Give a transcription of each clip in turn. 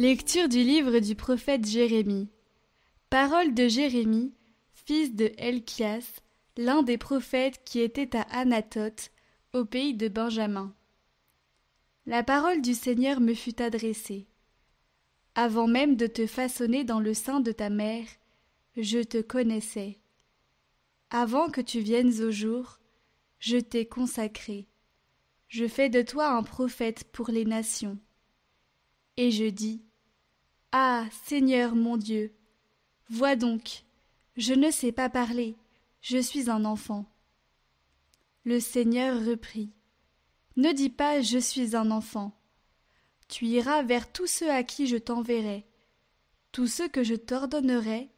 Lecture du livre du prophète Jérémie. Parole de Jérémie, fils de Elchias, l'un des prophètes qui était à Anatote, au pays de Benjamin. La parole du Seigneur me fut adressée. Avant même de te façonner dans le sein de ta mère, je te connaissais. Avant que tu viennes au jour, je t'ai consacré. Je fais de toi un prophète pour les nations. Et je dis, Ah, Seigneur mon Dieu, vois donc, je ne sais pas parler, je suis un enfant. Le Seigneur reprit, Ne dis pas Je suis un enfant. Tu iras vers tous ceux à qui je t'enverrai. Tous ceux que je t'ordonnerai,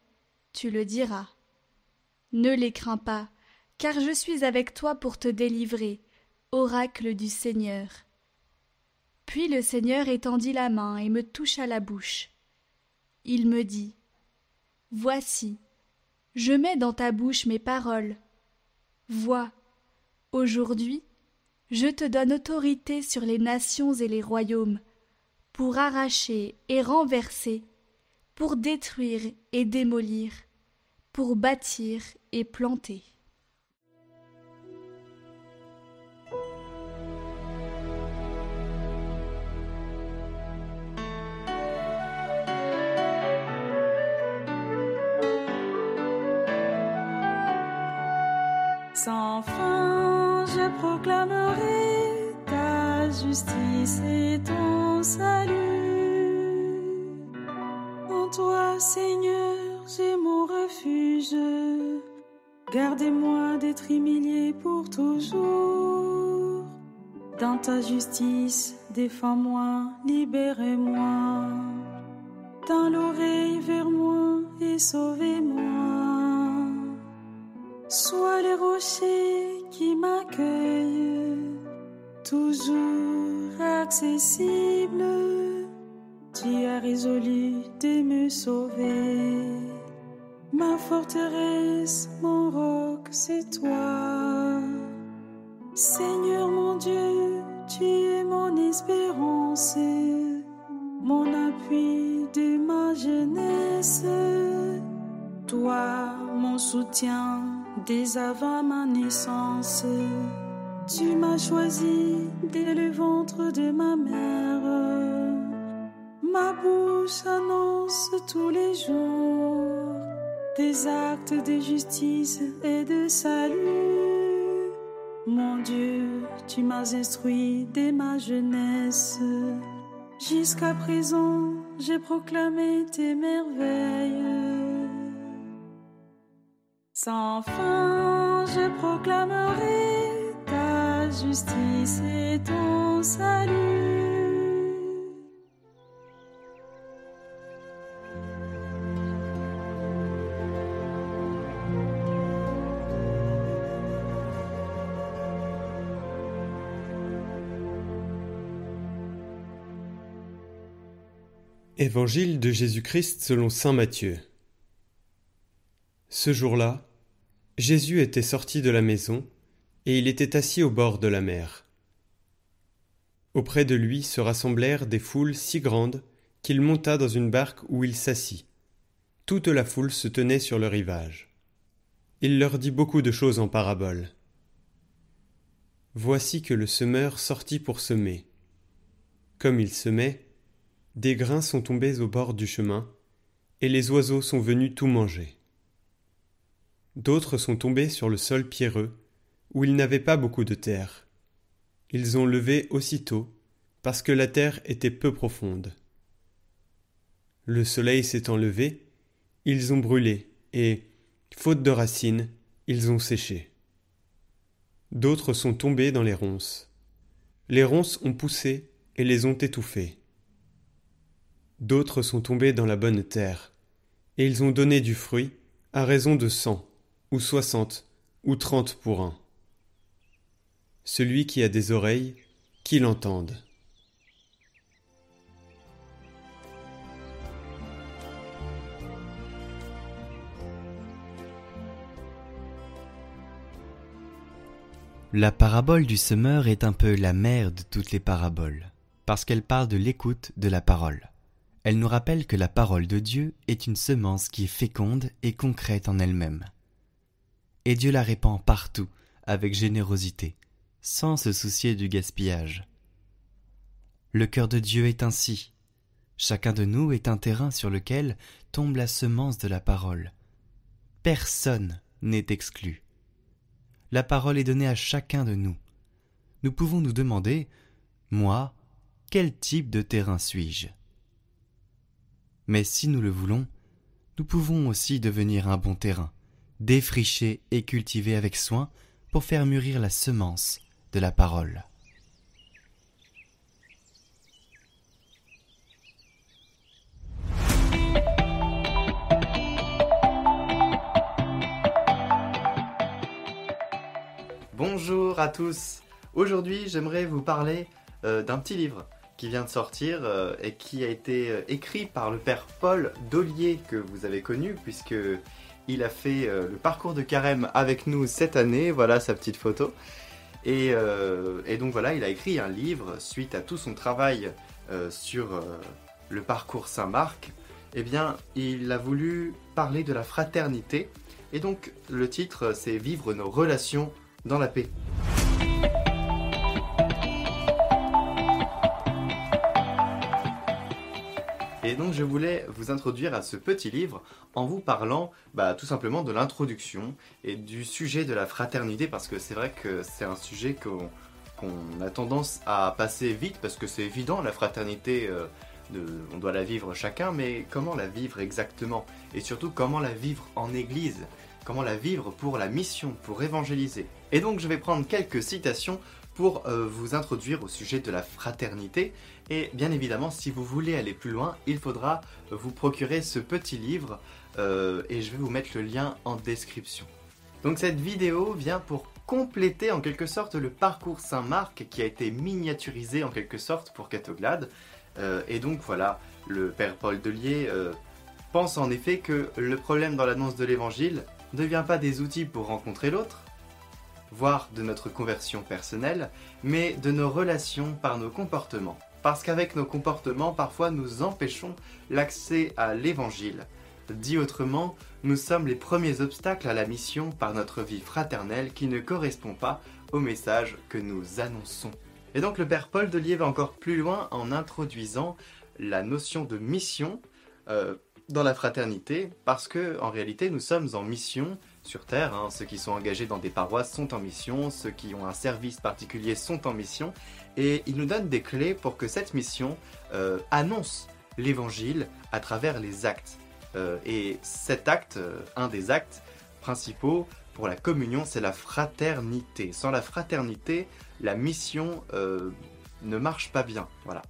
tu le diras. Ne les crains pas, car je suis avec toi pour te délivrer, oracle du Seigneur. Puis le Seigneur étendit la main et me toucha la bouche. Il me dit Voici, je mets dans ta bouche mes paroles. Vois, aujourd'hui, je te donne autorité sur les nations et les royaumes, pour arracher et renverser, pour détruire et démolir, pour bâtir et planter. Justice, défends-moi, libérez-moi. Tends l'oreille vers moi et sauvez-moi. Sois les rochers qui m'accueillent, toujours accessible. Tu as résolu de me sauver. Ma forteresse, mon roc, c'est toi. Seigneur mon Dieu, tu es mon espérance, mon appui de ma jeunesse? Toi, mon soutien, Dès avant ma naissance, tu m'as choisi dès le ventre de ma mère. Ma bouche annonce tous les jours des actes de justice et de salut. Mon Dieu, tu m'as instruit dès ma jeunesse. Jusqu'à présent, j'ai proclamé tes merveilles. Sans fin, je proclamerai ta justice et ton salut. Évangile de Jésus-Christ selon Saint Matthieu. Ce jour-là, Jésus était sorti de la maison, et il était assis au bord de la mer. Auprès de lui se rassemblèrent des foules si grandes qu'il monta dans une barque où il s'assit. Toute la foule se tenait sur le rivage. Il leur dit beaucoup de choses en paraboles. Voici que le semeur sortit pour semer. Comme il semait, des grains sont tombés au bord du chemin, et les oiseaux sont venus tout manger. D'autres sont tombés sur le sol pierreux, où il n'avait pas beaucoup de terre. Ils ont levé aussitôt, parce que la terre était peu profonde. Le soleil s'étant levé, ils ont brûlé, et, faute de racines, ils ont séché. D'autres sont tombés dans les ronces. Les ronces ont poussé et les ont étouffés. D'autres sont tombés dans la bonne terre, et ils ont donné du fruit à raison de cent ou soixante, ou trente pour un. Celui qui a des oreilles, qu'il entende. La parabole du semeur est un peu la mère de toutes les paraboles, parce qu'elle parle de l'écoute de la parole. Elle nous rappelle que la parole de Dieu est une semence qui est féconde et concrète en elle-même. Et Dieu la répand partout, avec générosité, sans se soucier du gaspillage. Le cœur de Dieu est ainsi. Chacun de nous est un terrain sur lequel tombe la semence de la parole. Personne n'est exclu. La parole est donnée à chacun de nous. Nous pouvons nous demander, moi, quel type de terrain suis-je? Mais si nous le voulons, nous pouvons aussi devenir un bon terrain, défriché et cultivé avec soin pour faire mûrir la semence de la parole. Bonjour à tous. Aujourd'hui, j'aimerais vous parler euh, d'un petit livre qui vient de sortir euh, et qui a été euh, écrit par le père Paul Dollier que vous avez connu puisque il a fait le parcours de carême avec nous cette année. Voilà sa petite photo. Et, et, donc voilà, il a écrit un livre suite à tout son travail sur le parcours Saint-Marc. Eh bien, il a voulu parler de la fraternité. Et donc, le titre, c'est Vivre nos relations dans la paix. Et donc je voulais vous introduire à ce petit livre en vous parlant bah, tout simplement de l'introduction et du sujet de la fraternité parce que c'est vrai que c'est un sujet qu'on a tendance à passer vite parce que c'est évident, la fraternité, euh, on doit la vivre chacun, mais comment la vivre exactement? Et surtout comment la vivre en Église? Comment la vivre pour la mission, pour évangéliser? Et donc je vais prendre quelques citations pour euh, vous introduire au sujet de la fraternité. Et bien évidemment, si vous voulez aller plus loin, il faudra vous procurer ce petit livre euh, et je vais vous mettre le lien en description. Donc cette vidéo vient pour compléter en quelque sorte le parcours Saint-Marc qui a été miniaturisé en quelque sorte pour Catoglade. Euh, et donc voilà, le Père Paul Delier pense en effet que le problème dans l'annonce de l'Évangile ne vient pas des outils pour rencontrer l'autre, voire de notre conversion personnelle, mais de nos relations par nos comportements. Parce qu'avec nos comportements, parfois nous empêchons l'accès à l'Évangile. Dit autrement, nous sommes les premiers obstacles à la mission par notre vie fraternelle qui ne correspond pas au message que nous annonçons. Et donc le Père Paul Delier va encore plus loin en introduisant la notion de mission euh, dans la fraternité, parce que en réalité nous sommes en mission sur Terre. Hein. Ceux qui sont engagés dans des paroisses sont en mission, ceux qui ont un service particulier sont en mission, et il nous donne des clés pour que cette mission euh, annonce l'évangile à travers les actes. Euh, et cet acte, euh, un des actes principaux pour la communion, c'est la fraternité. Sans la fraternité, la mission ne marche pas bien. Voilà.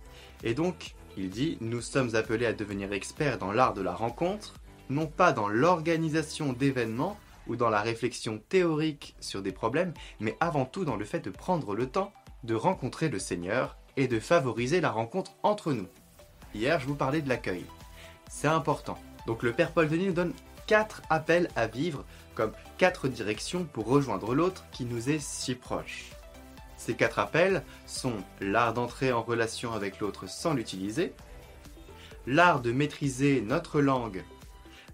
Et donc, il dit Nous sommes appelés à devenir experts dans l'art de la rencontre, non pas dans l'organisation d'événements, ou dans la réflexion théorique sur des problèmes, mais avant tout dans le fait de prendre le temps de rencontrer le Seigneur et de favoriser la rencontre entre nous. Hier, je vous parlais de l'accueil. C'est important. Donc le Père Paul Denis nous donne quatre appels à vivre comme quatre directions pour rejoindre l'autre qui nous est si proche. Ces quatre appels sont l'art d'entrer en relation avec l'autre sans l'utiliser, l'art de maîtriser notre langue,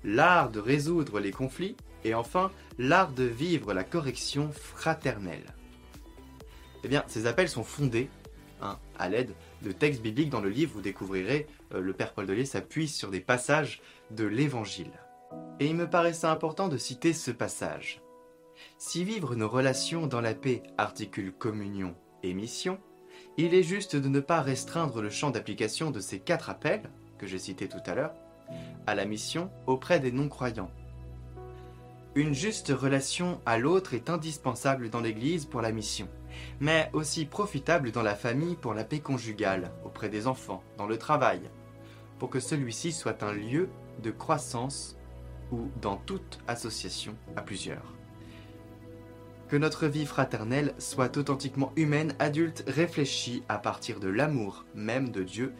l'art de résoudre les conflits et enfin, l'art de vivre la correction fraternelle. Eh bien, ces appels sont fondés hein, à l'aide de textes bibliques dans le livre. Vous découvrirez, euh, le Père Paul Delay s'appuie sur des passages de l'Évangile. Et il me paraissait important de citer ce passage. Si vivre nos relations dans la paix articule communion et mission, il est juste de ne pas restreindre le champ d'application de ces quatre appels, que j'ai cités tout à l'heure, à la mission auprès des non-croyants, une juste relation à l'autre est indispensable dans l'Église pour la mission, mais aussi profitable dans la famille pour la paix conjugale, auprès des enfants, dans le travail, pour que celui-ci soit un lieu de croissance ou dans toute association à plusieurs. Que notre vie fraternelle soit authentiquement humaine, adulte, réfléchie à partir de l'amour même de Dieu,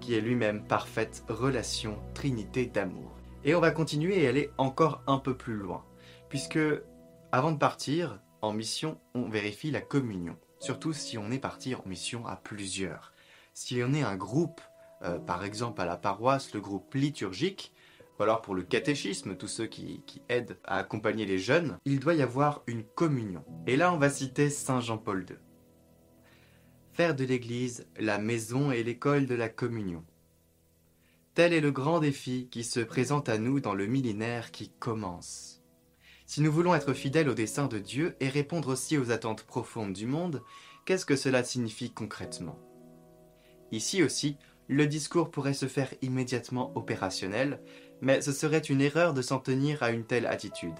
qui est lui-même parfaite relation, trinité d'amour. Et on va continuer et aller encore un peu plus loin puisque avant de partir en mission, on vérifie la communion, surtout si on est parti en mission à plusieurs. Si on est un groupe euh, par exemple à la paroisse, le groupe liturgique, ou alors pour le catéchisme, tous ceux qui, aident à accompagner les jeunes, il doit y avoir une communion. Et là, on va citer Saint Jean-Paul II. Faire de l'Église la maison et l'école de la communion. Tel est le grand défi qui se présente à nous dans le millénaire qui commence. Si nous voulons être fidèles au dessein de Dieu et répondre aussi aux attentes profondes du monde, qu'est-ce que cela signifie concrètement? Ici aussi, le discours pourrait se faire immédiatement opérationnel, mais ce serait une erreur de s'en tenir à une telle attitude.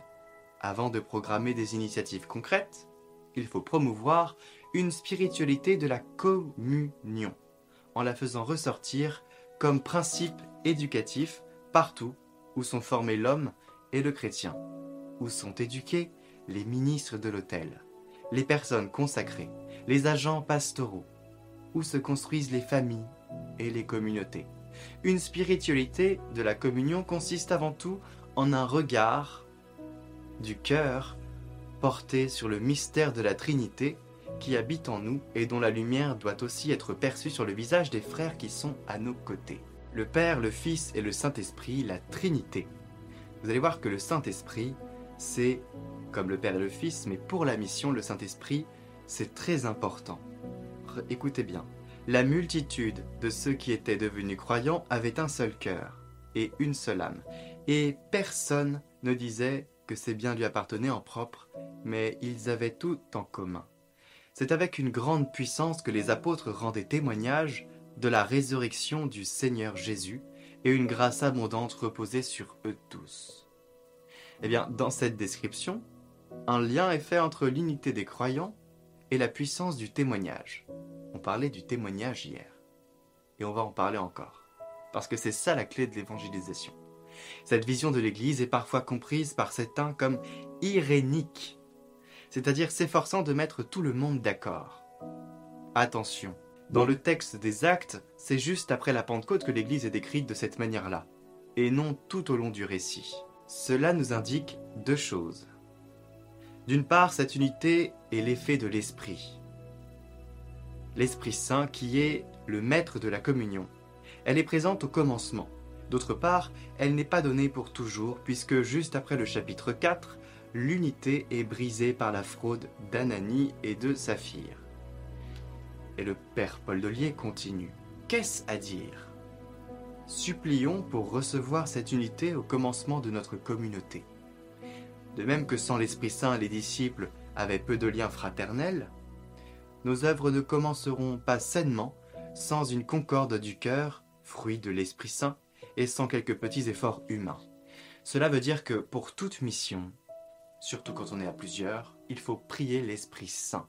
Avant de programmer des initiatives concrètes, il faut promouvoir une spiritualité de la communion, en la faisant ressortir comme principe éducatif partout où sont formés l'homme et le chrétien, où sont éduqués les ministres de l'autel, les personnes consacrées, les agents pastoraux, où se construisent les familles et les communautés. Une spiritualité de la communion consiste avant tout en un regard du cœur porté sur le mystère de la Trinité qui habite en nous et dont la lumière doit aussi être perçue sur le visage des frères qui sont à nos côtés. Le Père, le Fils et le Saint-Esprit, la Trinité. Vous allez voir que le Saint-Esprit, c'est comme le Père et le Fils, mais pour la mission, le Saint-Esprit, c'est très important. Écoutez bien, la multitude de ceux qui étaient devenus croyants avait un seul cœur et une seule âme, et personne ne disait que ces biens lui appartenaient en propre, mais ils avaient tout en commun. C'est avec une grande puissance que les apôtres rendaient témoignage de la résurrection du Seigneur Jésus, et une grâce abondante reposait sur eux tous. Eh bien, dans cette description, un lien est fait entre l'unité des croyants et la puissance du témoignage. On du témoignage hier, et on va en parler encore, parce que c'est ça la clé de l'évangélisation. Cette vision de l'Église est parfois comprise par certains comme irénique, c'est-à-dire s'efforçant de mettre tout le monde d'accord. Attention, dans le texte des actes, c'est juste après la Pentecôte que l'Église est décrite de cette manière-là, et non tout au long du récit. Cela nous indique deux choses. D'une part, cette unité est l'effet de l'Esprit. L'Esprit Saint qui est le maître de la communion. Elle est présente au commencement. D'autre part, elle n'est pas donnée pour toujours, puisque juste après le chapitre 4, l'unité est brisée par la fraude d'Ananie et de Saphir. Et le père Paul Delier continue. Qu'est-ce à dire? Supplions pour recevoir cette unité au commencement de notre communauté. De même que sans l'Esprit Saint, les disciples avaient peu de liens fraternels, nos œuvres ne commenceront pas sainement sans une concorde du cœur, fruit de l'Esprit Saint, et sans quelques petits efforts humains. Cela veut dire que pour toute mission, surtout quand on est à plusieurs, il faut prier l'Esprit Saint.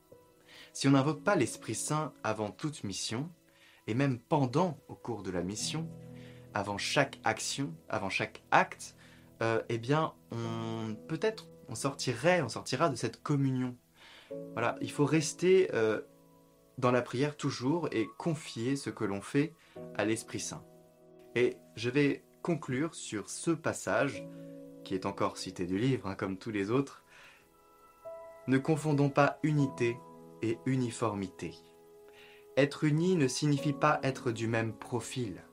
Si on n'invoque pas l'Esprit Saint avant toute mission, et même pendant au cours de la mission, avant chaque action, avant chaque acte, euh, eh bien, on peut-être on sortira de cette communion. Voilà, il faut rester euh, dans la prière toujours et confier ce que l'on fait à l'Esprit Saint. Et je vais conclure sur ce passage, qui est encore cité du livre, hein, comme tous les autres. Ne confondons pas unité et uniformité. Être uni ne signifie pas être du même profil,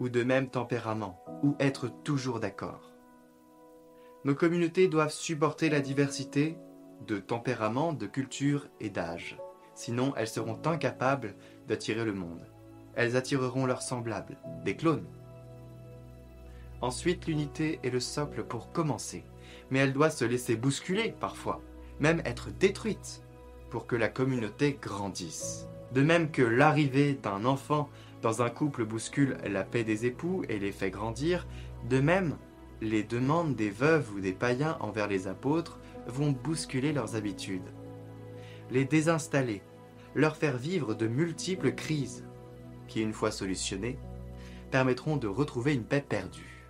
ou de même tempérament, ou être toujours d'accord. Nos communautés doivent supporter la diversité de tempérament, de culture et d'âge. Sinon, elles seront incapables d'attirer le monde. Elles attireront leurs semblables, des clones. Ensuite, l'unité est le socle pour commencer, mais elle doit se laisser bousculer parfois, même être détruite, pour que la communauté grandisse. De même que l'arrivée d'un enfant dans un couple bouscule la paix des époux et les fait grandir, de même, les demandes des veuves ou des païens envers les apôtres vont bousculer leurs habitudes, les désinstaller, leur faire vivre de multiples crises, qui, une fois solutionnées, permettront de retrouver une paix perdue.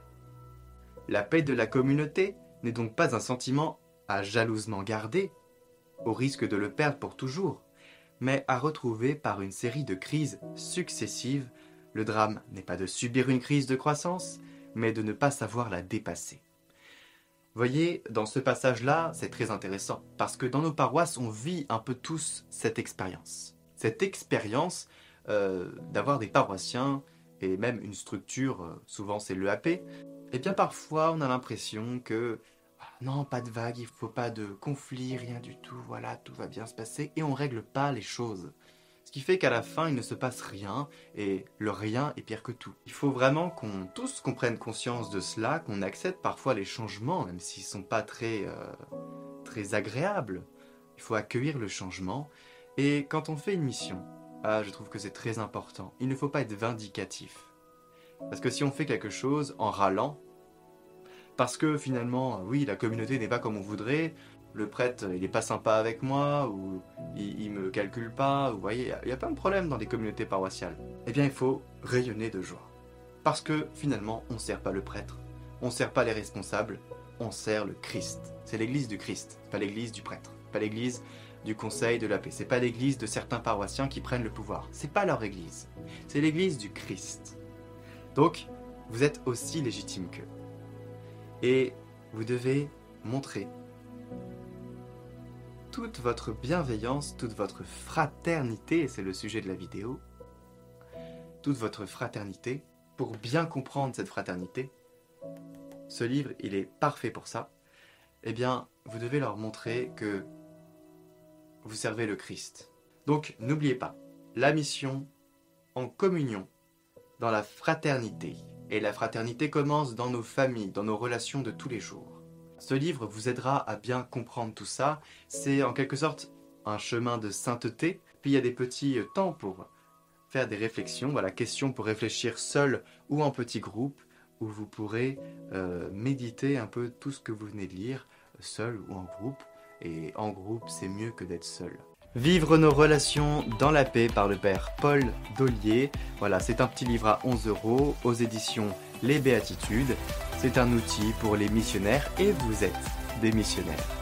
La paix de la communauté n'est donc pas un sentiment à jalousement garder, au risque de le perdre pour toujours, mais à retrouver par une série de crises successives. Le drame n'est pas de subir une crise de croissance, mais de ne pas savoir la dépasser. Voyez, dans ce passage-là, c'est très intéressant, parce que dans nos paroisses, on vit un peu tous cette expérience. Cette expérience euh, d'avoir des paroissiens et même une structure, euh, souvent c'est l'EAP, et eh bien parfois on a l'impression que ah, non, pas de vague, il faut pas de conflit, rien du tout, voilà, tout va bien se passer, et on règle pas les choses. Ce qui fait qu'à la fin, il ne se passe rien, et le rien est pire que tout. Il faut vraiment qu'on tous qu'on prenne conscience de cela, qu'on accepte parfois les changements, même s'ils sont pas très, euh, très agréables. Il faut accueillir le changement, et quand on fait une mission, ah, je trouve que c'est très important. Il ne faut pas être vindicatif. Parce que si on fait quelque chose en râlant, parce que finalement, oui, la communauté n'est pas comme on voudrait, le prêtre, il n'est pas sympa avec moi, ou il, il me calcule pas, vous voyez, il y a plein de problèmes dans les communautés paroissiales. Eh bien, il faut rayonner de joie. Parce que finalement, on ne sert pas le prêtre, on ne sert pas les responsables, on sert le Christ. C'est l'église du Christ, pas l'église du prêtre, pas l'église du Conseil de la paix. C'est pas l'église de certains paroissiens qui prennent le pouvoir. C'est pas leur église. C'est l'église du Christ. Donc, vous êtes aussi légitime qu'eux. Et vous devez montrer toute votre bienveillance, toute votre fraternité, c'est le sujet de la vidéo, toute votre fraternité, pour bien comprendre cette fraternité, ce livre, il est parfait pour ça, eh bien, vous devez leur montrer que vous servez le Christ. Donc n'oubliez pas, la mission en communion, dans la fraternité. Et la fraternité commence dans nos familles, dans nos relations de tous les jours. Ce livre vous aidera à bien comprendre tout ça. C'est en quelque sorte un chemin de sainteté. Puis il y a des petits temps pour faire des réflexions. Voilà, question pour réfléchir seul ou en petit groupe, où vous pourrez euh, méditer un peu tout ce que vous venez de lire, seul ou en groupe et en groupe, c'est mieux que d'être seul. Vivre nos relations dans la paix par le père Paul Dollier. Voilà, c'est un petit livre à 11 euros aux éditions Les Béatitudes. C'est un outil pour les missionnaires et vous êtes des missionnaires.